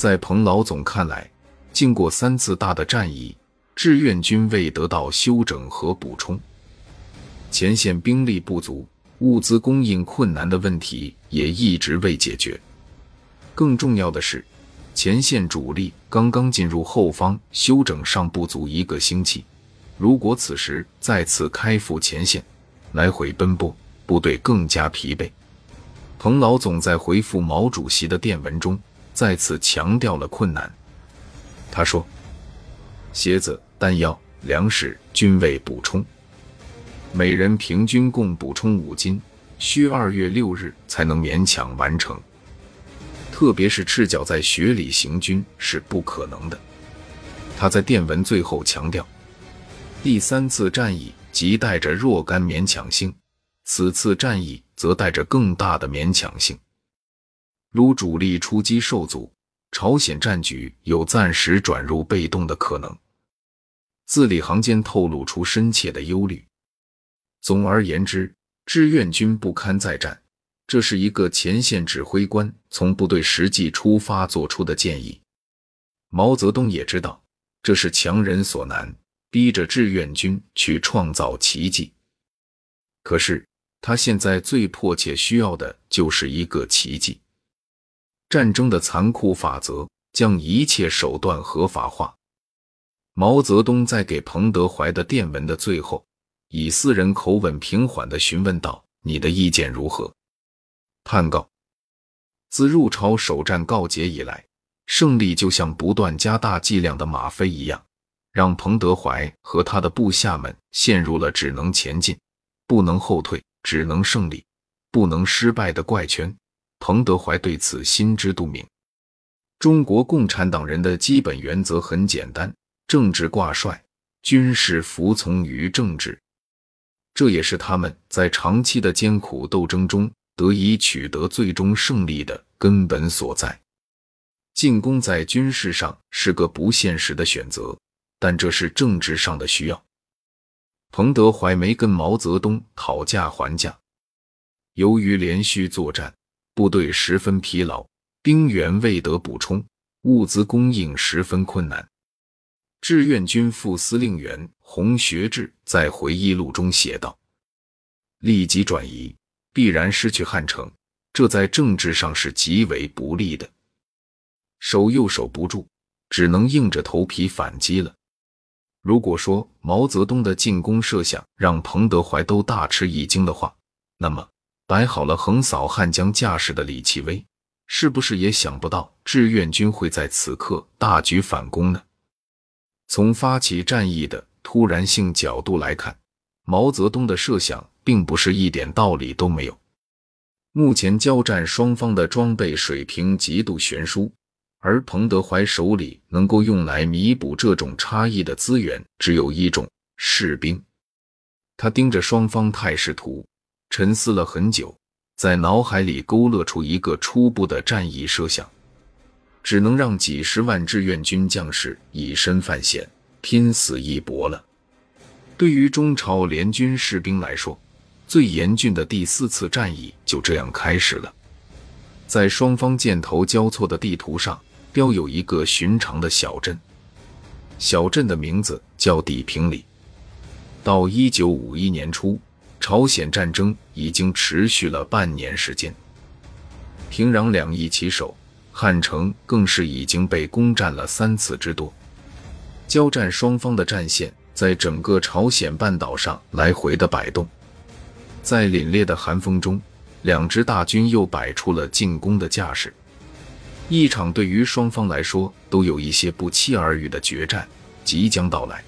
在彭老总看来，经过三次大的战役，志愿军未得到休整和补充，前线兵力不足、物资供应困难的问题也一直未解决。更重要的是，前线主力刚刚进入后方休整尚不足一个星期，如果此时再次开赴前线，来回奔波，部队更加疲惫。彭老总在回复毛主席的电文中。再次强调了困难。他说：“鞋子、弹药、粮食均未补充，每人平均共补充五斤，需二月六日才能勉强完成。特别是赤脚在雪里行军是不可能的。”他在电文最后强调：“第三次战役即带着若干勉强性，此次战役则带着更大的勉强性。”如主力出击受阻，朝鲜战局有暂时转入被动的可能。字里行间透露出深切的忧虑。总而言之，志愿军不堪再战，这是一个前线指挥官从部队实际出发做出的建议。毛泽东也知道这是强人所难，逼着志愿军去创造奇迹。可是他现在最迫切需要的就是一个奇迹。战争的残酷法则将一切手段合法化。毛泽东在给彭德怀的电文的最后，以私人口吻平缓地询问道：“你的意见如何？”判告：自入朝首战告捷以来，胜利就像不断加大剂量的吗啡一样，让彭德怀和他的部下们陷入了只能前进、不能后退、只能胜利、不能失败的怪圈。彭德怀对此心知肚明。中国共产党人的基本原则很简单：政治挂帅，军事服从于政治。这也是他们在长期的艰苦斗争中得以取得最终胜利的根本所在。进攻在军事上是个不现实的选择，但这是政治上的需要。彭德怀没跟毛泽东讨价还价，由于连续作战。部队十分疲劳，兵员未得补充，物资供应十分困难。志愿军副司令员洪学智在回忆录中写道：“立即转移，必然失去汉城，这在政治上是极为不利的。守又守不住，只能硬着头皮反击了。如果说毛泽东的进攻设想让彭德怀都大吃一惊的话，那么……”摆好了横扫汉江架势的李奇微，是不是也想不到志愿军会在此刻大举反攻呢？从发起战役的突然性角度来看，毛泽东的设想并不是一点道理都没有。目前交战双方的装备水平极度悬殊，而彭德怀手里能够用来弥补这种差异的资源只有一种——士兵。他盯着双方态势图。沉思了很久，在脑海里勾勒出一个初步的战役设想，只能让几十万志愿军将士以身犯险，拼死一搏了。对于中朝联军士兵来说，最严峻的第四次战役就这样开始了。在双方箭头交错的地图上，标有一个寻常的小镇，小镇的名字叫地平里。到一九五一年初。朝鲜战争已经持续了半年时间，平壤两翼齐守，汉城更是已经被攻占了三次之多。交战双方的战线在整个朝鲜半岛上来回的摆动，在凛冽的寒风中，两支大军又摆出了进攻的架势。一场对于双方来说都有一些不期而遇的决战即将到来。